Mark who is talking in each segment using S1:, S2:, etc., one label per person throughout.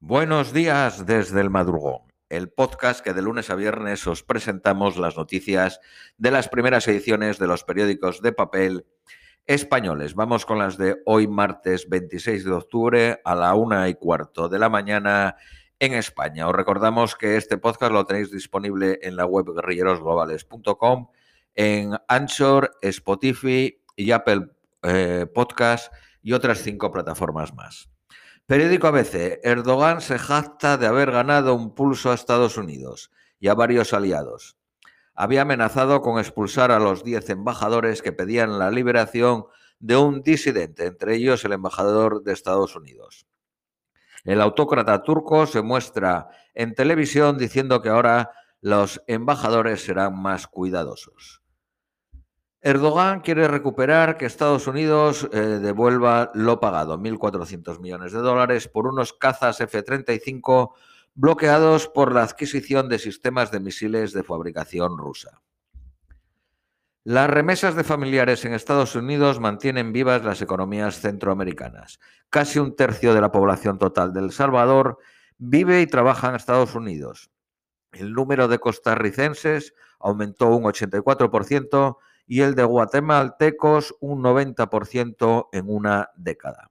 S1: Buenos días desde el madrugón, el podcast que de lunes a viernes os presentamos las noticias de las primeras ediciones de los periódicos de papel españoles. Vamos con las de hoy martes 26 de octubre a la una y cuarto de la mañana en España. Os recordamos que este podcast lo tenéis disponible en la web guerrillerosglobales.com, en Anchor, Spotify y Apple eh, Podcast y otras cinco plataformas más. Periódico ABC. Erdogan se jacta de haber ganado un pulso a Estados Unidos y a varios aliados. Había amenazado con expulsar a los 10 embajadores que pedían la liberación de un disidente, entre ellos el embajador de Estados Unidos. El autócrata turco se muestra en televisión diciendo que ahora los embajadores serán más cuidadosos. Erdogan quiere recuperar que Estados Unidos eh, devuelva lo pagado, 1.400 millones de dólares, por unos cazas F-35 bloqueados por la adquisición de sistemas de misiles de fabricación rusa. Las remesas de familiares en Estados Unidos mantienen vivas las economías centroamericanas. Casi un tercio de la población total de El Salvador vive y trabaja en Estados Unidos. El número de costarricenses aumentó un 84% y el de guatemaltecos un 90% en una década.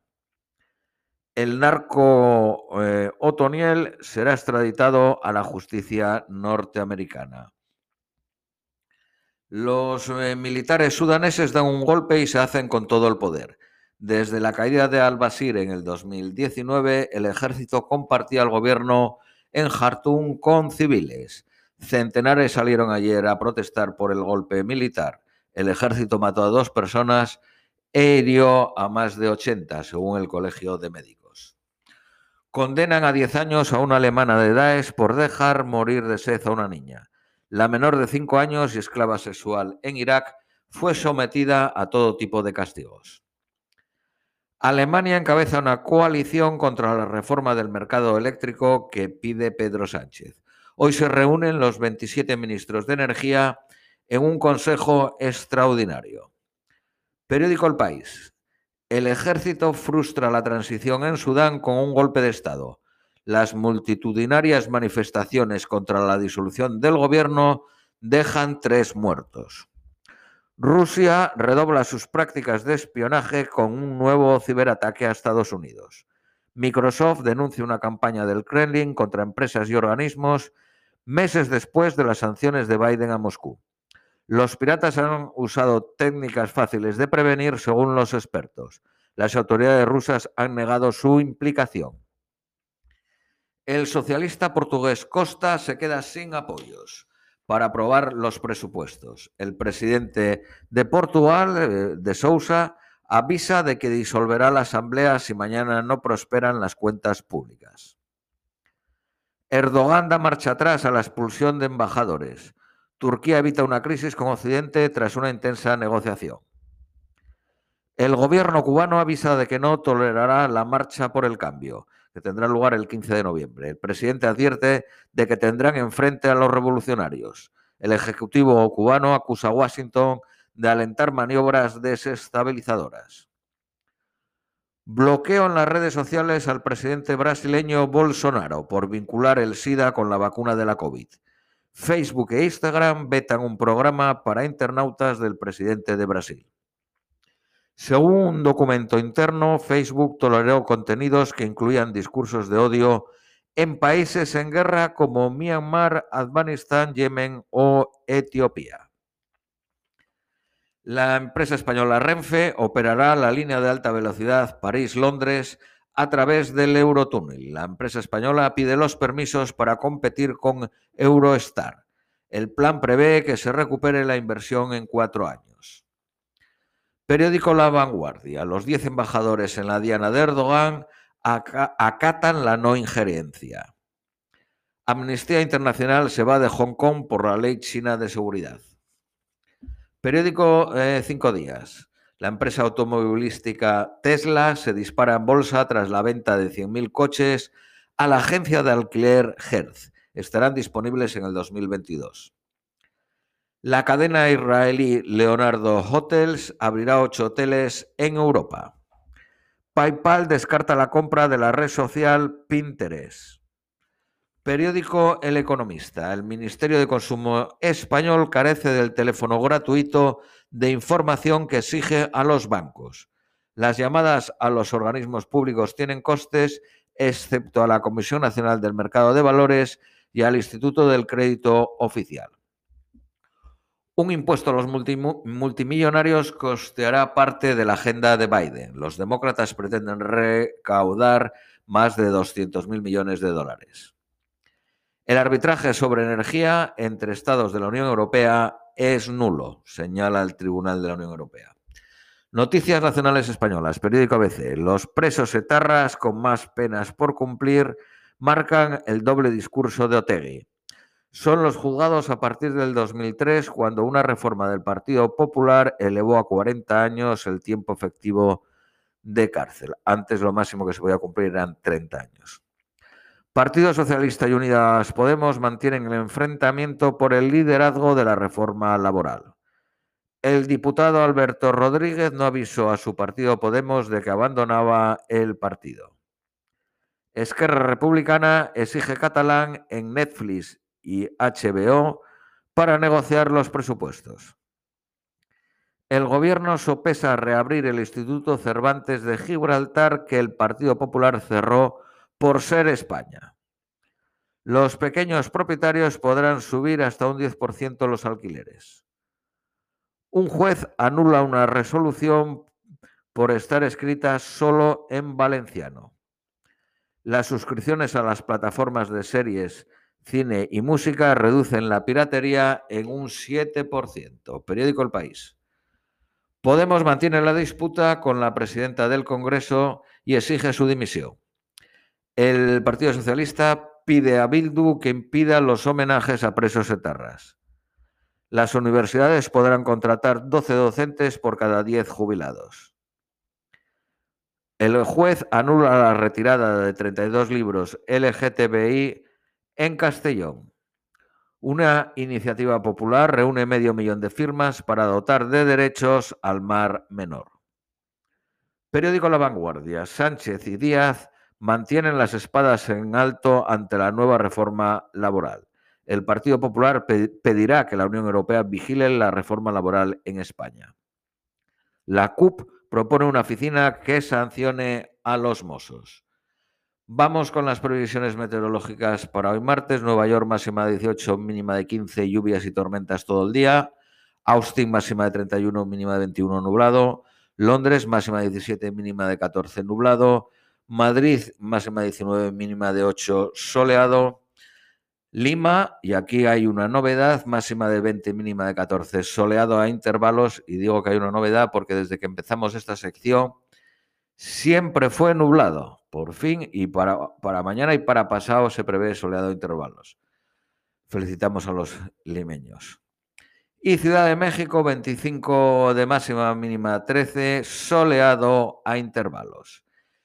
S1: El narco eh, Otoniel será extraditado a la justicia norteamericana. Los eh, militares sudaneses dan un golpe y se hacen con todo el poder. Desde la caída de al-Bashir en el 2019, el ejército compartía el gobierno en Jartum con civiles. Centenares salieron ayer a protestar por el golpe militar. El ejército mató a dos personas e hirió a más de 80, según el Colegio de Médicos. Condenan a 10 años a una alemana de Daesh por dejar morir de sed a una niña. La menor de 5 años y esclava sexual en Irak fue sometida a todo tipo de castigos. Alemania encabeza una coalición contra la reforma del mercado eléctrico que pide Pedro Sánchez. Hoy se reúnen los 27 ministros de Energía en un consejo extraordinario. Periódico El País. El ejército frustra la transición en Sudán con un golpe de Estado. Las multitudinarias manifestaciones contra la disolución del gobierno dejan tres muertos. Rusia redobla sus prácticas de espionaje con un nuevo ciberataque a Estados Unidos. Microsoft denuncia una campaña del Kremlin contra empresas y organismos meses después de las sanciones de Biden a Moscú. Los piratas han usado técnicas fáciles de prevenir, según los expertos. Las autoridades rusas han negado su implicación. El socialista portugués Costa se queda sin apoyos para aprobar los presupuestos. El presidente de Portugal, eh, de Sousa, avisa de que disolverá la asamblea si mañana no prosperan las cuentas públicas. Erdogan da marcha atrás a la expulsión de embajadores. Turquía evita una crisis con Occidente tras una intensa negociación. El gobierno cubano avisa de que no tolerará la marcha por el cambio, que tendrá lugar el 15 de noviembre. El presidente advierte de que tendrán enfrente a los revolucionarios. El Ejecutivo cubano acusa a Washington de alentar maniobras desestabilizadoras. Bloqueo en las redes sociales al presidente brasileño Bolsonaro por vincular el SIDA con la vacuna de la COVID. Facebook e Instagram vetan un programa para internautas del presidente de Brasil. Según un documento interno, Facebook toleró contenidos que incluían discursos de odio en países en guerra como Myanmar, Afganistán, Yemen o Etiopía. La empresa española Renfe operará la línea de alta velocidad París-Londres a través del Eurotúnel. La empresa española pide los permisos para competir con Eurostar. El plan prevé que se recupere la inversión en cuatro años. Periódico La Vanguardia. Los diez embajadores en la Diana de Erdogan acatan la no injerencia. Amnistía Internacional se va de Hong Kong por la ley china de seguridad. Periódico eh, Cinco Días. La empresa automovilística Tesla se dispara en bolsa tras la venta de 100.000 coches a la agencia de alquiler Hertz. Estarán disponibles en el 2022. La cadena israelí Leonardo Hotels abrirá ocho hoteles en Europa. PayPal descarta la compra de la red social Pinterest. Periódico El Economista. El Ministerio de Consumo español carece del teléfono gratuito de información que exige a los bancos. Las llamadas a los organismos públicos tienen costes, excepto a la Comisión Nacional del Mercado de Valores y al Instituto del Crédito Oficial. Un impuesto a los multimillonarios costeará parte de la agenda de Biden. Los demócratas pretenden recaudar más de 200.000 millones de dólares. El arbitraje sobre energía entre estados de la Unión Europea es nulo, señala el Tribunal de la Unión Europea. Noticias Nacionales Españolas, periódico ABC. Los presos etarras con más penas por cumplir marcan el doble discurso de Otegui son los juzgados a partir del 2003, cuando una reforma del Partido Popular elevó a 40 años el tiempo efectivo de cárcel. Antes lo máximo que se podía cumplir eran 30 años. Partido Socialista y Unidas Podemos mantienen el enfrentamiento por el liderazgo de la reforma laboral. El diputado Alberto Rodríguez no avisó a su partido Podemos de que abandonaba el partido. Esquerra Republicana exige catalán en Netflix y HBO para negociar los presupuestos. El gobierno sopesa reabrir el Instituto Cervantes de Gibraltar que el Partido Popular cerró por ser España. Los pequeños propietarios podrán subir hasta un 10% los alquileres. Un juez anula una resolución por estar escrita solo en valenciano. Las suscripciones a las plataformas de series cine y música reducen la piratería en un 7%. Periódico El País. Podemos mantiene la disputa con la presidenta del Congreso y exige su dimisión. El Partido Socialista pide a Bildu que impida los homenajes a presos etarras. Las universidades podrán contratar 12 docentes por cada 10 jubilados. El juez anula la retirada de 32 libros LGTBI en Castellón. Una iniciativa popular reúne medio millón de firmas para dotar de derechos al mar menor. Periódico La Vanguardia. Sánchez y Díaz mantienen las espadas en alto ante la nueva reforma laboral. El Partido Popular pedirá que la Unión Europea vigile la reforma laboral en España. La CUP propone una oficina que sancione a los mozos. Vamos con las previsiones meteorológicas para hoy martes. Nueva York máxima de 18, mínima de 15, lluvias y tormentas todo el día. Austin máxima de 31, mínima de 21 nublado. Londres máxima de 17, mínima de 14 nublado. Madrid máxima de 19, mínima de 8 soleado. Lima, y aquí hay una novedad, máxima de 20, mínima de 14 soleado a intervalos. Y digo que hay una novedad porque desde que empezamos esta sección siempre fue nublado por fin, y para, para mañana y para pasado se prevé soleado intervalos. Felicitamos a los limeños. Y Ciudad de México, 25 de máxima mínima 13, soleado a intervalos.